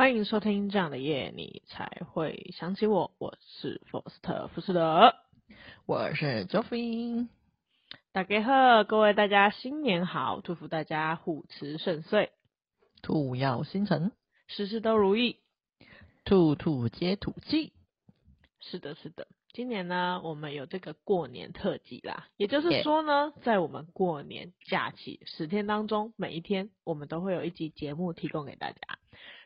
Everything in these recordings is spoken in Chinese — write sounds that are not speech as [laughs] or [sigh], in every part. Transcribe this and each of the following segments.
欢迎收听这样的夜，你才会想起我。我是福斯特·福斯德，我是 Joffrey。大家好，各位大家新年好，祝福大家虎辞顺遂，兔耀星辰，事事都如意，兔兔皆土气。是的，是的，今年呢，我们有这个过年特辑啦，也就是说呢在我们过年假期十天当中，每一天我们都会有一集节目提供给大家。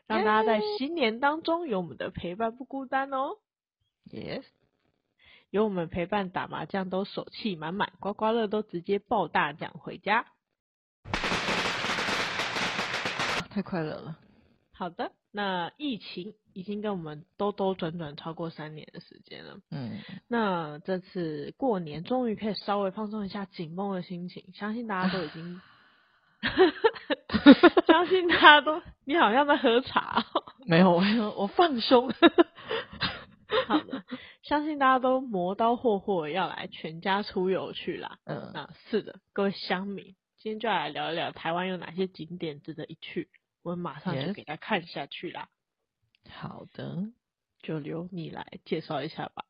让大家在新年当中有我们的陪伴，不孤单哦。Yes，有我们陪伴打麻将都手气满满，刮刮乐都直接爆大奖回家，太快乐了。好的，那疫情已经跟我们兜兜转转超过三年的时间了。嗯，那这次过年终于可以稍微放松一下紧绷的心情，相信大家都已经。[laughs] 相信大家都，你好像在喝茶。[laughs] 没有，我我放松。[laughs] 好的，相信大家都磨刀霍霍要来全家出游去啦。嗯，那是的，各位乡民，今天就来聊一聊台湾有哪些景点值得一去。我马上就给大家看下去啦。好的，就由你来介绍一下吧。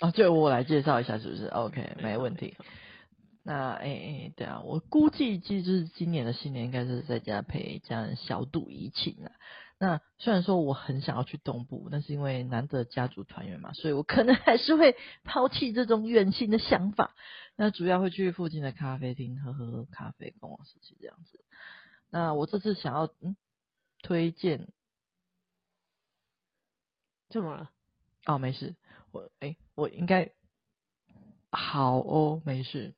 哦，就我来介绍一下，是不是？OK，没问题。那诶诶、对啊，我估计就是今年的新年应该是在家陪家人小赌怡情啊。那虽然说我很想要去东部，但是因为难得家族团圆嘛，所以我可能还是会抛弃这种远行的想法。那主要会去附近的咖啡厅喝喝喝咖啡，逛逛市集这样子。那我这次想要嗯推荐，怎么了？哦，没事，我诶、欸，我应该好哦，没事。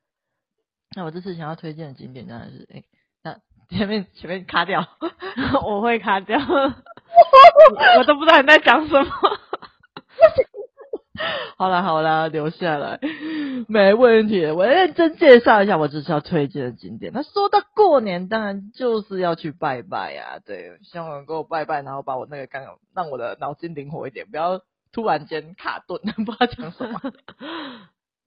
那我这次想要推荐的景点当然是，哎、欸，那前面前面卡掉，[laughs] 我会卡掉，我都不知道你在讲什么。好啦好啦，留下来，没问题。我认真介绍一下我这次要推荐的景点。那说到过年，当然就是要去拜拜呀、啊。对，希望能够拜拜，然后把我那个刚刚让我的脑筋灵活一点，不要突然间卡顿，[laughs] 不知道讲什么。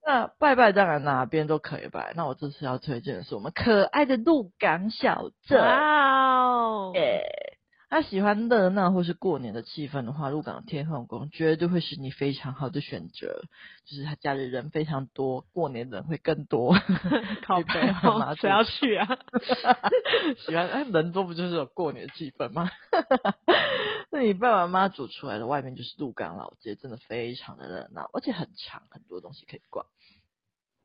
那拜拜当然哪边都可以拜。那我这次要推荐的是我们可爱的鹿港小镇。哇哦！耶！那喜欢热闹或是过年的气氛的话，鹿港天后宫绝对会是你非常好的选择。就是他家里人非常多，过年人会更多。[laughs] 靠北哦，谁要去啊？[laughs] 喜欢哎，人多不就是有过年的气氛吗？[laughs] 那你爸爸妈妈煮出来的外面就是鹿港老街，真的非常的热闹，而且很长，很多东西可以逛。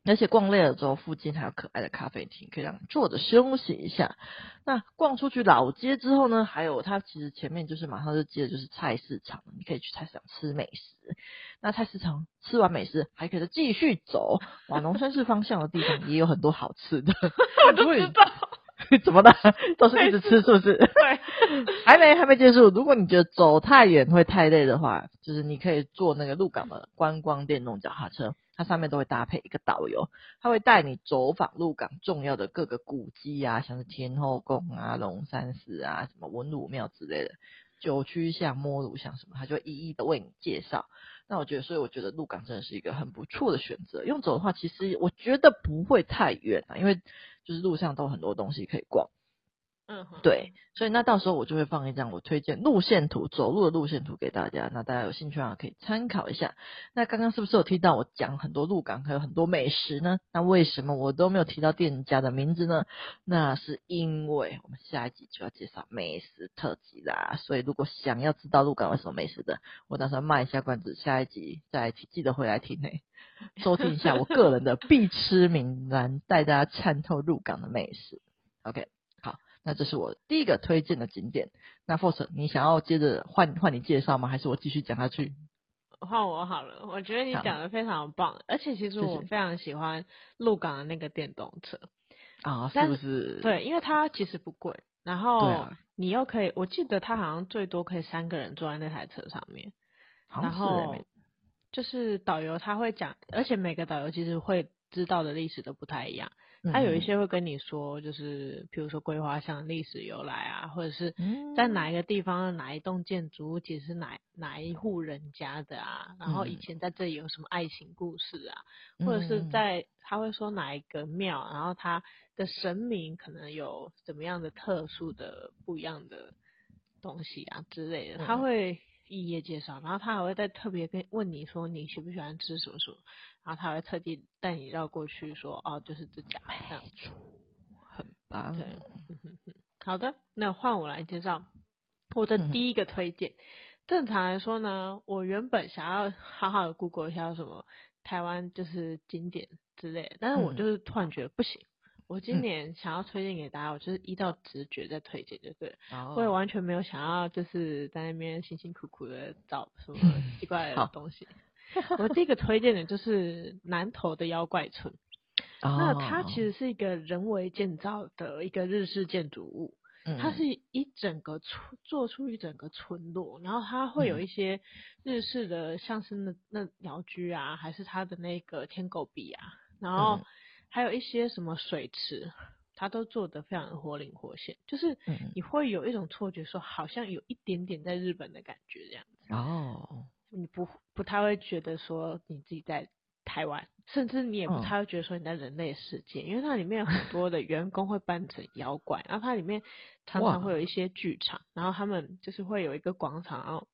而且逛累了之后，附近还有可爱的咖啡厅，可以让你坐着休息一下。那逛出去老街之后呢，还有它其实前面就是马上就接着就是菜市场，你可以去菜市场吃美食。那菜市场吃完美食，还可以再继续走往农村市方向的地方，也有很多好吃的。我都知道。怎么的？[laughs] 都是一直吃，是不是？对，[laughs] 还没还没结束。如果你觉得走太远会太累的话，就是你可以坐那个鹿港的观光电动脚踏车，它上面都会搭配一个导游，他会带你走访鹿港重要的各个古迹啊，像是天后宫啊、龙山寺啊、什么文武庙之类的，九曲巷、摸乳巷什么，他就一一的为你介绍。那我觉得，所以我觉得鹿港真的是一个很不错的选择。用走的话，其实我觉得不会太远啊，因为就是路上都很多东西可以逛。嗯，对，所以那到时候我就会放一张我推荐路线图，走路的路线图给大家，那大家有兴趣的话可以参考一下。那刚刚是不是有听到我讲很多鹿港还有很多美食呢？那为什么我都没有提到店家的名字呢？那是因为我们下一集就要介绍美食特辑啦，所以如果想要知道鹿港有什么美食的，我打算卖一下关子，下一集再一起记得回来听诶，[laughs] 收听一下我个人的必吃名单，带大家参透鹿港的美食。OK。那这是我第一个推荐的景点。那 Force，你想要接着换换你介绍吗？还是我继续讲下去？换我好了。我觉得你讲的非常棒，而且其实我非常喜欢鹿港的那个电动车啊，是，是不是？对，因为它其实不贵，然后你又可以，我记得它好像最多可以三个人坐在那台车上面，然后就是导游他会讲，而且每个导游其实会知道的历史都不太一样。他有一些会跟你说，就是比如说桂花巷历史由来啊，或者是在哪一个地方哪一栋建筑物其实是哪哪一户人家的啊，然后以前在这里有什么爱情故事啊，或者是在他会说哪一个庙，然后他的神明可能有怎么样的特殊的不一样的东西啊之类的，他会一一介绍，然后他还会再特别跟问你说你喜不喜欢吃什么什么，然后他会特地带你绕过去说哦，就是这家这样子，很棒。对，好的，那换我来介绍我的第一个推荐。正常来说呢，我原本想要好好的 Google 一下什么台湾就是景点之类的，但是我就是突然觉得不行。我今年想要推荐给大家，我就是依照直觉在推荐，就对，我也完全没有想要就是在那边辛辛苦苦的找什么奇怪的东西。我第一个推荐的就是南投的妖怪村，那它其实是一个人为建造的一个日式建筑物，它是一整个村做出一整个村落，然后它会有一些日式的，像是那那鸟居啊，还是它的那个天狗壁啊，然后。还有一些什么水池，它都做得非常的活灵活现，就是你会有一种错觉，说好像有一点点在日本的感觉这样子。哦，你不不太会觉得说你自己在台湾，甚至你也不太会觉得说你在人类世界，因为它里面有很多的员工会扮成妖怪，然后它里面常常会有一些剧场，然后他们就是会有一个广场，然后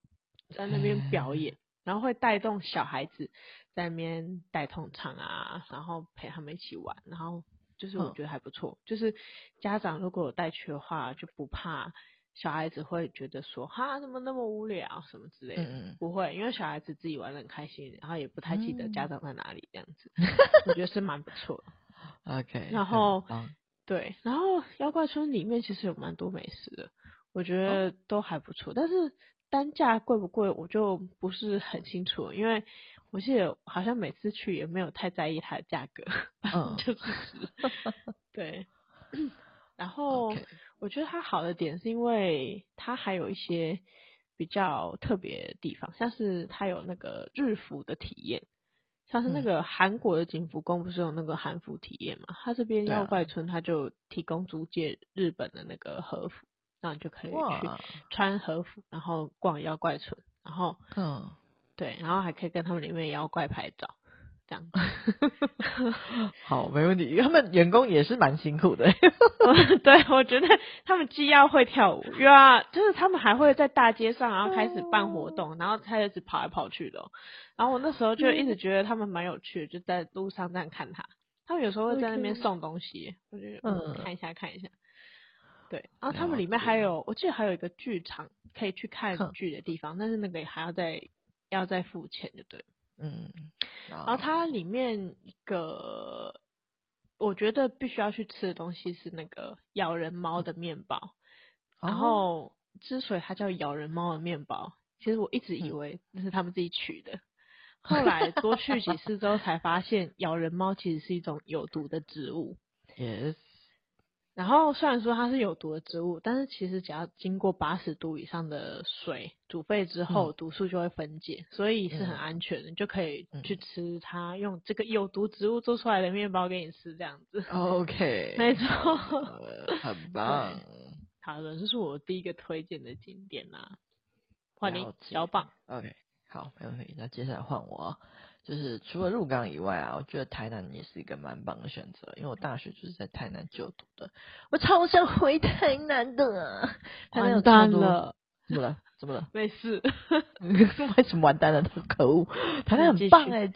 在那边表演。然后会带动小孩子在那边带动唱啊，然后陪他们一起玩，然后就是我觉得还不错。嗯、就是家长如果有带去的话，就不怕小孩子会觉得说哈怎么那么无聊什么之类的，嗯、不会，因为小孩子自己玩的很开心，然后也不太记得家长在哪里这样子，[laughs] 嗯、我觉得是蛮不错的。OK，然后、嗯、对，然后妖怪村里面其实有蛮多美食的，我觉得都还不错，但是。单价贵不贵，我就不是很清楚，因为我记得好像每次去也没有太在意它的价格，[laughs] 嗯，就是对。然后我觉得它好的点是因为它还有一些比较特别的地方，像是它有那个日服的体验，像是那个韩国的景福宫不是有那个韩服体验嘛？它这边妖怪村它就提供租借日本的那个和服。那你就可以去穿和服，然后逛妖怪村，然后嗯，对，然后还可以跟他们里面妖怪拍照，这样子。[laughs] 好，没问题。他们员工也是蛮辛苦的。[laughs] [laughs] 对，我觉得他们既要会跳舞，又要就是他们还会在大街上，然后开始办活动，然后开始跑来跑去的。然后我那时候就一直觉得他们蛮有趣的，就在路上这样看他。他们有时候会在那边送东西，我觉得嗯，看一下看一下。对，然后他们里面还有，我记得还有一个剧场可以去看剧的地方，但是那个还要再要再付钱，就对。嗯，然后它里面一个我觉得必须要去吃的东西是那个咬人猫的面包，嗯、然后之所以它叫咬人猫的面包，其实我一直以为那是他们自己取的，嗯、后来多去几次之后才发现，[laughs] 咬人猫其实是一种有毒的植物。Yes。然后虽然说它是有毒的植物，但是其实只要经过八十度以上的水煮沸之后，嗯、毒素就会分解，所以是很安全的，嗯、就可以去吃它用这个有毒植物做出来的面包给你吃，这样子。[laughs] OK，没错，很 [laughs] 棒。好的，这是我第一个推荐的景点啦。换你，小棒。OK，好，没问题。那接下来换我。就是除了鹿港以外啊，我觉得台南也是一个蛮棒的选择，因为我大学就是在台南就读的，我超想回台南的。台南有超多，完蛋了，怎么了？怎么了？没事。[laughs] 为什么完蛋了？可恶！台南很棒哎，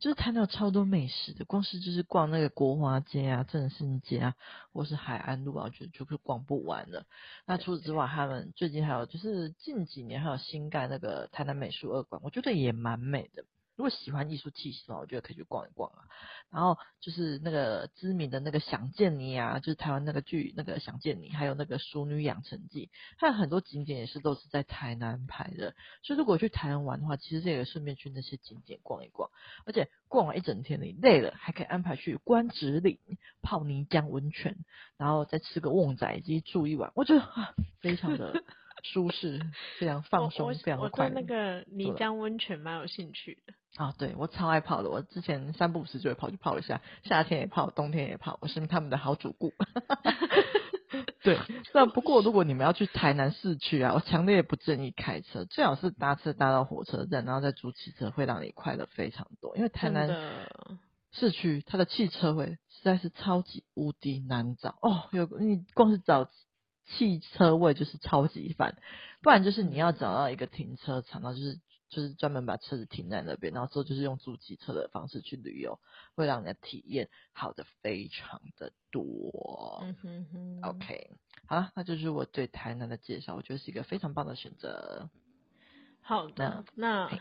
就是台南有超多美食的，光是就是逛那个国华街啊、正兴街啊，或是海岸路啊，我觉得就是逛不完了。那除此之外，他们最近还有就是近几年还有新盖那个台南美术二馆，我觉得也蛮美的。如果喜欢艺术气息的话，我觉得可以去逛一逛啊。然后就是那个知名的那个《想见你》啊，就是台湾那个剧那个《想见你》，还有那个《淑女养成记》，还有很多景点也是都是在台南拍的。所以如果去台南玩的话，其实这个顺便去那些景点逛一逛，而且逛完一整天你累了，还可以安排去关子岭泡泥浆温泉，然后再吃个旺仔鸡住一晚，我觉得啊，[laughs] 非常的。舒适，非常放松，非常快乐。我对那个泥浆温泉蛮有兴趣的。啊，对，我超爱泡的。我之前三不五时就会跑去泡一下，夏天也泡，冬天也泡。我是他们的好主顾。[laughs] 对，那不过如果你们要去台南市区啊，我强烈不建议开车，最好是搭车搭到火车站，然后再租汽车，会让你快乐非常多。因为台南市区它的汽车位实在是超级无敌难找哦，有你光是找。汽车位就是超级烦，不然就是你要找到一个停车场，然后就是就是专门把车子停在那边，然后之后就是用租机车的方式去旅游，会让你的体验好的非常的多。嗯哼哼。OK，好了，那就是我对台南的介绍，我觉得是一个非常棒的选择。好的，那。那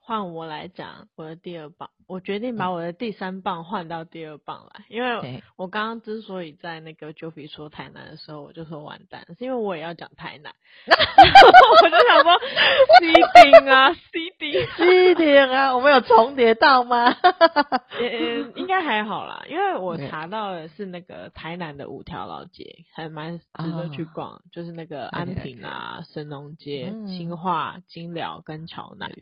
换我来讲我的第二棒，我决定把我的第三棒换到第二棒来，因为我刚刚之所以在那个 Joey 说台南的时候，我就说完蛋，是因为我也要讲台南，[laughs] 我就想说 C 丁啊 C 丁。[laughs] C 丁啊，我们有重叠到吗？嗯，应该还好啦，因为我查到的是那个台南的五条老街，还蛮值得去逛，哦、就是那个安平啊、神农街、嗯、新化、金寮跟桥南。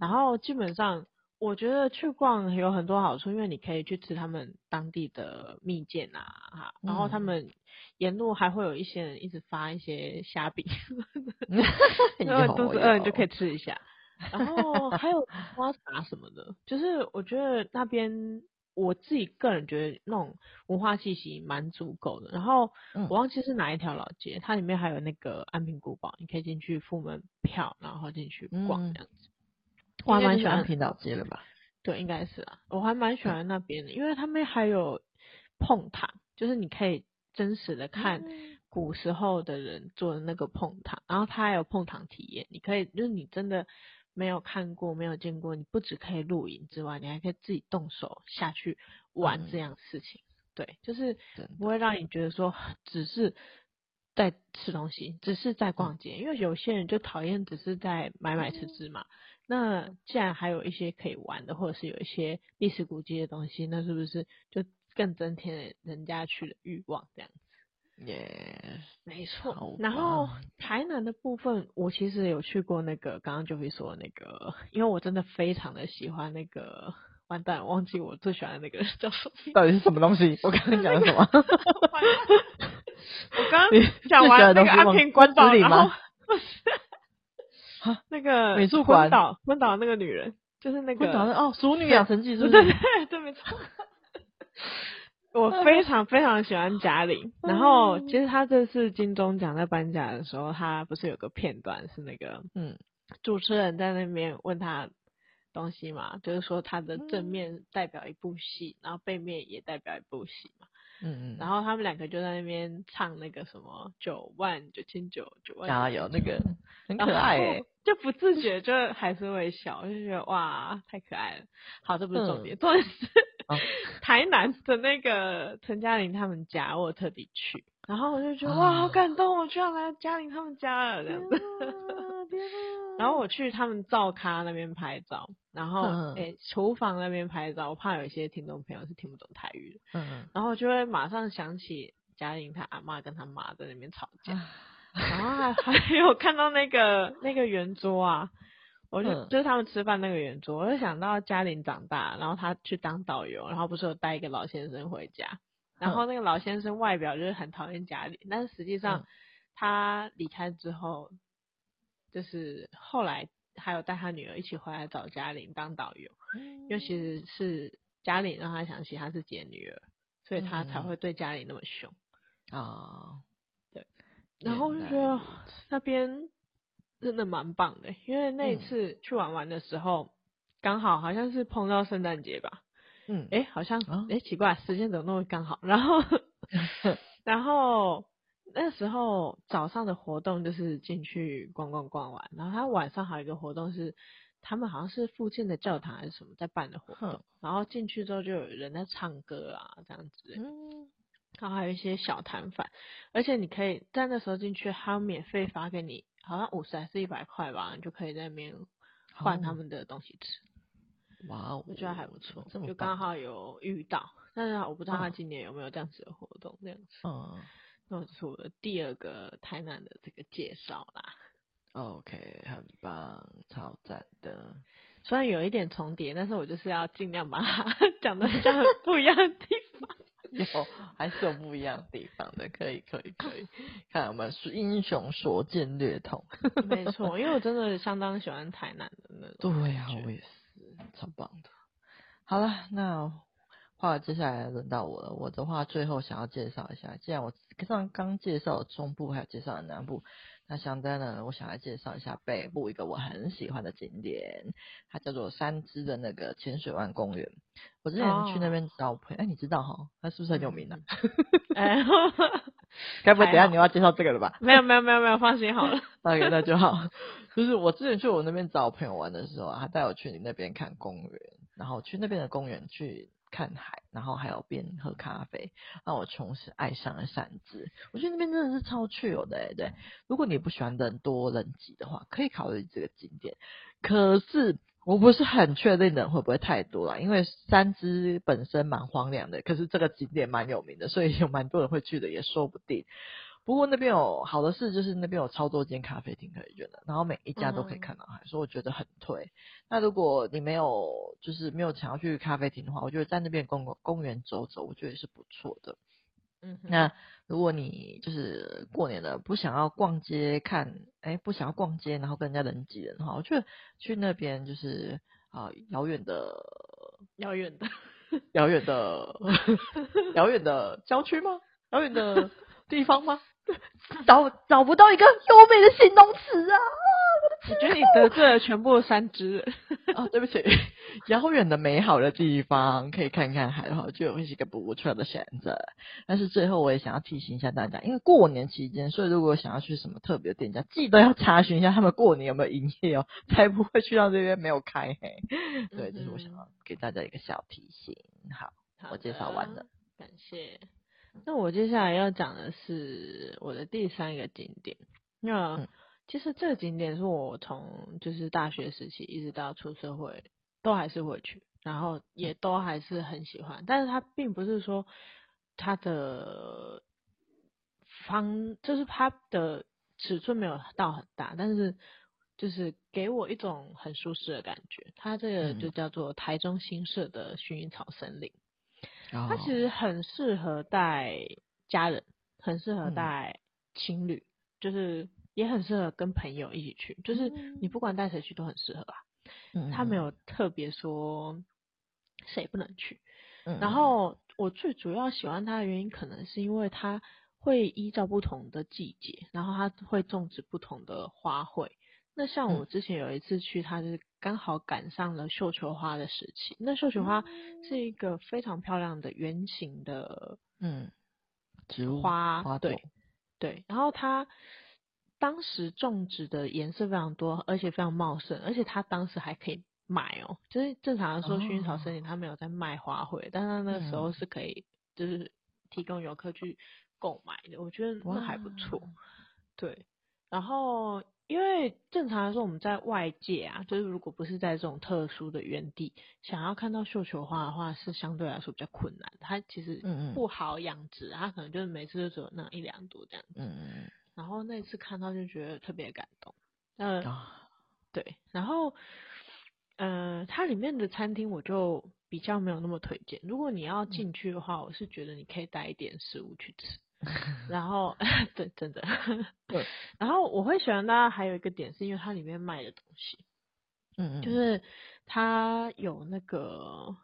然后基本上，我觉得去逛有很多好处，因为你可以去吃他们当地的蜜饯啊，哈，然后他们沿路还会有一些人一直发一些虾饼 [laughs] [laughs] 因为肚子饿你就可以吃一下。然后还有花茶什么的，就是我觉得那边我自己个人觉得那种文化气息蛮足够的。然后我忘记是哪一条老街，它里面还有那个安平古堡，你可以进去付门票，然后进去逛这样子。我还蛮喜欢安平岛街的吧？对，应该是啊。我还蛮喜欢那边的，因为他们还有碰糖，就是你可以真实的看古时候的人做的那个碰糖，然后他还有碰糖体验，你可以就是你真的没有看过、没有见过，你不只可以录影之外，你还可以自己动手下去玩这样的事情。对，就是不会让你觉得说只是在吃东西，只是在逛街，因为有些人就讨厌只是在买买吃吃嘛。那既然还有一些可以玩的，或者是有一些历史古迹的东西，那是不是就更增添了人家去的欲望？这样子，耶，没错。然后台南的部分，我其实有去过那个刚刚就会说的那个，因为我真的非常的喜欢那个，完蛋，忘记我最喜欢的那个叫什么？到底是什么东西？我刚刚讲的什么？[laughs] 我刚刚讲完那个安平古堡吗？那个美术馆，昏倒昏倒那个女人，就是那个哦，《熟女养成记 [laughs]》是不是？对对对，没错。[laughs] 我非常非常喜欢贾玲，然后其实她这次金钟奖在颁奖的时候，她不是有个片段是那个嗯，主持人在那边问她东西嘛，就是说她的正面代表一部戏，然后背面也代表一部戏嘛。嗯嗯，然后他们两个就在那边唱那个什么九万九千九九万，加油那个很可爱哎，就不自觉就还是会笑，就觉得哇太可爱了。好，这不是重点，重点是台南的那个陈嘉玲他们家，我特地去，然后我就觉得哇好感动，我居然来嘉玲他们家了这样子。然后我去他们灶咖那边拍照，然后诶厨房那边拍照，我怕有一些听众朋友是听不懂台语的，嗯，然后就会马上想起嘉玲她阿妈跟她妈在那边吵架，然后还 [laughs] 还有看到那个那个圆桌啊，我就就是他们吃饭那个圆桌，我就想到嘉玲长大，然后她去当导游，然后不是有带一个老先生回家，然后那个老先生外表就是很讨厌嘉玲，但是实际上他离开之后。就是后来还有带他女儿一起回来找嘉玲当导游，嗯、因为其实是嘉玲让他想起他是自己的女儿，所以他才会对嘉玲那么凶啊。嗯、对，然后就觉得那边真的蛮棒的，因为那一次去玩玩的时候，刚、嗯、好好像是碰到圣诞节吧。嗯，哎，好像哎、哦、奇怪，时间怎么那么刚好？然后，[laughs] 然后。那时候早上的活动就是进去逛逛逛完，然后他晚上还有一个活动是，他们好像是附近的教堂还是什么在办的活动，然后进去之后就有人在唱歌啊这样子，嗯，然后还有一些小摊贩，而且你可以在那时候进去，他免费发给你，好像五十还是一百块吧，你就可以在那边换他们的东西吃。哇哦，我觉得还不错，就刚好有遇到，但是我不知道他今年有没有这样子的活动这样子。嗯。那是我的第二个台南的这个介绍啦。OK，很棒，超赞的。虽然有一点重叠，但是我就是要尽量把它 [laughs] 讲的像很不一样的地方。[laughs] 有，还是有不一样的地方的，可以，可以，可以。看我们是英雄所见略同。[laughs] 没错，因为我真的相当喜欢台南的那种。对呀、啊，我也是，超棒的。好了，那。话接下来轮到我了。我的话最后想要介绍一下，既然我上刚介绍了中部，还有介绍了南部，那相当呢，我想来介绍一下北部一个我很喜欢的景点，它叫做三芝的那个浅水湾公园。我之前去那边找朋友，哎、哦，你知道哈，它是不是很有名呢、啊？[laughs] 哎，[laughs] 该不会等下你要介绍这个了吧？没有没有没有没有，放心好了。[laughs] 大概那就好。就是我之前去我那边找朋友玩的时候，他带我去你那边看公园，然后去那边的公园去看海，然后还有边喝咖啡，让我从此爱上了三芝。我觉得那边真的是超 chill 的，对。如果你不喜欢人多人挤的话，可以考虑这个景点。可是我不是很确定人会不会太多了，因为三只本身蛮荒凉的，可是这个景点蛮有名的，所以有蛮多人会去的，也说不定。不过那边有好的事，就是那边有超多间咖啡厅可以选的，然后每一家都可以看到海，嗯、所以我觉得很推。那如果你没有就是没有想要去咖啡厅的话，我觉得在那边公公园走走，我觉得也是不错的。嗯，那如果你就是过年了不想要逛街看，哎，不想要逛街，然后跟人家人挤人的话，我觉得去那边就是啊 [laughs] 遥远的遥远的遥远的遥远的郊区吗？遥远的地方吗？[laughs] 找找不到一个优美的形容词啊！[laughs] 我觉得你得罪了全部三只人啊！[laughs] 对不起，遥远的美好的地方可以看看海的话，我觉得会是一个不错的选择。但是最后我也想要提醒一下大家，因为过年期间，所以如果想要去什么特别的店家，记得要查询一下他们过年有没有营业哦，才不会去到这边没有开。嘿，对，这是我想要给大家一个小提醒。好，好我介绍完了，感谢。那我接下来要讲的是我的第三个景点。那其实这个景点是我从就是大学时期一直到出社会都还是会去，然后也都还是很喜欢。但是它并不是说它的方，就是它的尺寸没有到很大，但是就是给我一种很舒适的感觉。它这个就叫做台中新社的薰衣草森林。它其实很适合带家人，很适合带情侣，嗯、就是也很适合跟朋友一起去，就是你不管带谁去都很适合啊。嗯，他没有特别说谁不能去。嗯，然后我最主要喜欢它的原因，可能是因为它会依照不同的季节，然后它会种植不同的花卉。那像我之前有一次去，它是刚好赶上了绣球花的时期。那绣球花是一个非常漂亮的圆形的嗯植物花，花对对。然后它当时种植的颜色非常多，而且非常茂盛，而且它当时还可以买哦。就是正常的说，薰衣草森林它没有在卖花卉，但它那个时候是可以就是提供游客去购买的。我觉得那还不错，对。然后。因为正常来说，我们在外界啊，就是如果不是在这种特殊的园地，想要看到绣球花的话，是相对来说比较困难。它其实不好养殖，它可能就是每次都只有那一两朵这样子。嗯嗯。然后那次看到就觉得特别感动。嗯、呃，对。然后，呃，它里面的餐厅我就比较没有那么推荐。如果你要进去的话，我是觉得你可以带一点食物去吃。然后，[laughs] 对，真的，[laughs] 对。然后我会喜欢它，还有一个点是因为它里面卖的东西，嗯嗯，就是它有那个，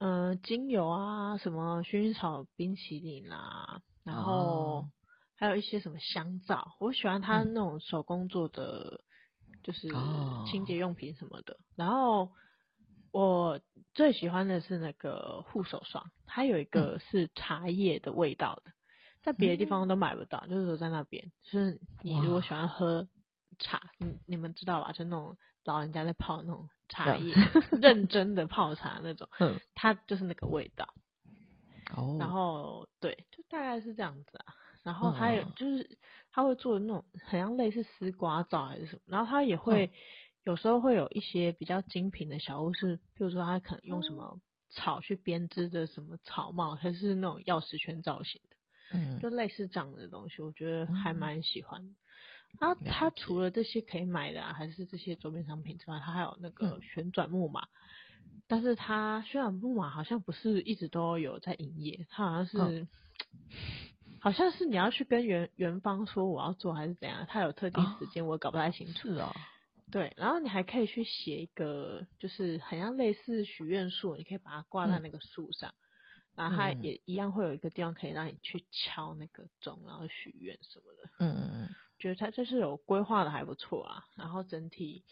嗯、呃，精油啊，什么薰衣草冰淇淋啊，然后还有一些什么香皂，我喜欢它那种手工做的，就是清洁用品什么的。然后。我最喜欢的是那个护手霜，它有一个是茶叶的味道的，在别的地方都买不到，就是说在那边，就是你如果喜欢喝茶，你你们知道吧？就那种老人家在泡那种茶叶，认真的泡茶那种，嗯它就是那个味道。哦，然后对，就大概是这样子啊。然后还有就是他会做那种很像类似丝瓜皂还是什么，然后他也会。有时候会有一些比较精品的小物，是，比如说他可能用什么草去编织的什么草帽，它是那种钥匙圈造型的，嗯，就类似这样的东西，我觉得还蛮喜欢的。然后他除了这些可以买的啊，还是这些周边商品之外，它还有那个旋转木马，但是它旋转木马好像不是一直都有在营业，它好像是，好像是你要去跟园园方说我要做还是怎样，它有特定时间，我搞不太清楚。是哦。对，然后你还可以去写一个，就是很像类似许愿树，你可以把它挂在那个树上，嗯、然后它也一样会有一个地方可以让你去敲那个钟，然后许愿什么的。嗯嗯嗯，觉得它就是有规划的还不错啊，然后整体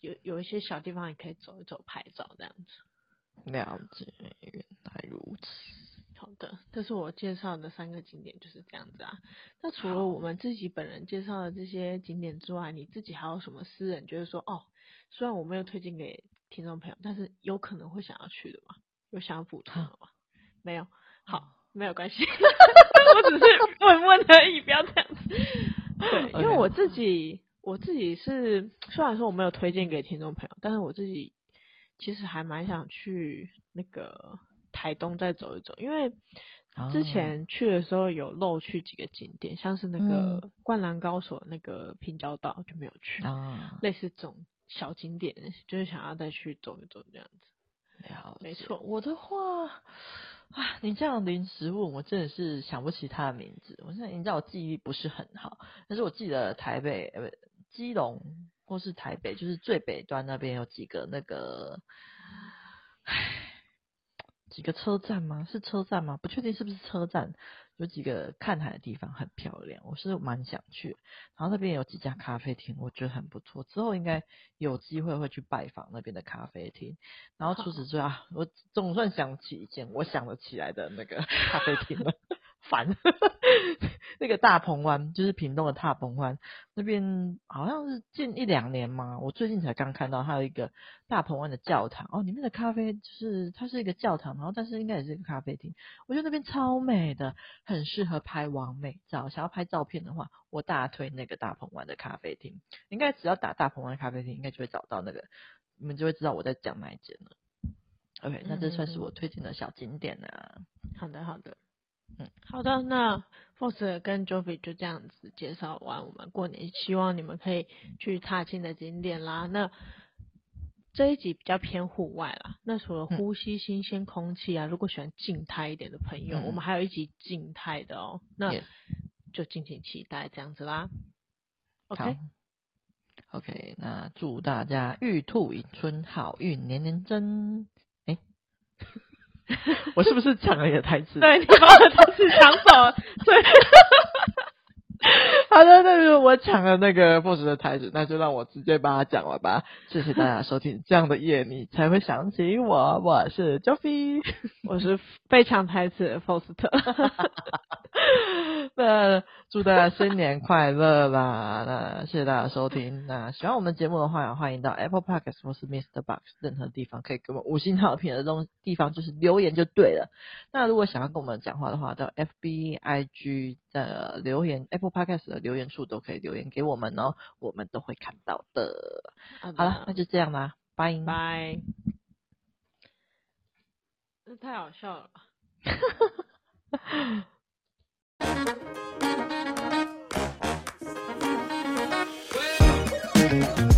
有有一些小地方也可以走一走、拍照这样子。了解，原来如此。好的，这是我介绍的三个景点就是这样子啊。那除了我们自己本人介绍的这些景点之外，你自己还有什么私人觉得说哦，虽然我没有推荐给听众朋友，但是有可能会想要去的吗？有想要补充的吗？没有，好，没有关系，[laughs] 我只是问问而已，不要这样子。对，因为我自己我自己是虽然说我没有推荐给听众朋友，但是我自己其实还蛮想去那个。台东再走一走，因为之前去的时候有漏去几个景点，哦、像是那个灌篮高手那个平交道就没有去，啊、类似这种小景点，就是想要再去走一走这样子。没错。我的话啊，你这样临时问我，真的是想不起他的名字。我现在你知道我记忆力不是很好，但是我记得台北呃不基隆或是台北，就是最北端那边有几个那个，唉。几个车站吗？是车站吗？不确定是不是车站。有几个看海的地方很漂亮，我是蛮想去。然后那边有几家咖啡厅，我觉得很不错。之后应该有机会会去拜访那边的咖啡厅。然后除此之外，我总算想起一件我想得起来的那个 [laughs] 咖啡厅了。[laughs] 烦，[laughs] 那个大鹏湾就是屏东的大鹏湾那边，好像是近一两年嘛。我最近才刚看到，它有一个大鹏湾的教堂哦，里面的咖啡就是它是一个教堂，然后但是应该也是一个咖啡厅。我觉得那边超美的，很适合拍完美照。想要拍照片的话，我大推那个大鹏湾的咖啡厅。应该只要打大鹏湾咖啡厅，应该就会找到那个，你们就会知道我在讲哪一间了。OK，那这算是我推荐的小景点了啊。好的，好的。嗯，好的，那 Force 跟 Jovi 就这样子介绍完我们过年，希望你们可以去踏青的景点啦。那这一集比较偏户外啦，那除了呼吸新鲜空气啊，嗯、如果喜欢静态一点的朋友，嗯、我们还有一集静态的哦、喔，那就敬请期待这样子啦。OK，OK，、okay? okay, 那祝大家玉兔迎春，好运年年增。[laughs] 我是不是抢了你的台词？对，你把我的台词抢走了。[laughs] 对，好的，那如果我抢了那个 boss 的台词，那就让我直接把它讲完吧。谢谢大家收听，这样的夜你才会想起我。我是 Joffy，[laughs] 我是被抢台词的 Foster。那祝大家新年快乐啦！那谢谢大家收听。那喜欢我们节目的话，欢迎到 Apple Podcast 或是 MixerBox 任何地方可以给我们五星好评的东地方，就是留言就对了。那如果想要跟我们讲话的话，到 FB、IG 的留言，Apple Podcast 的留言处都可以留言给我们哦，我们都会看到的。好了，那就这样啦，拜拜。这太好笑了。[laughs] thank you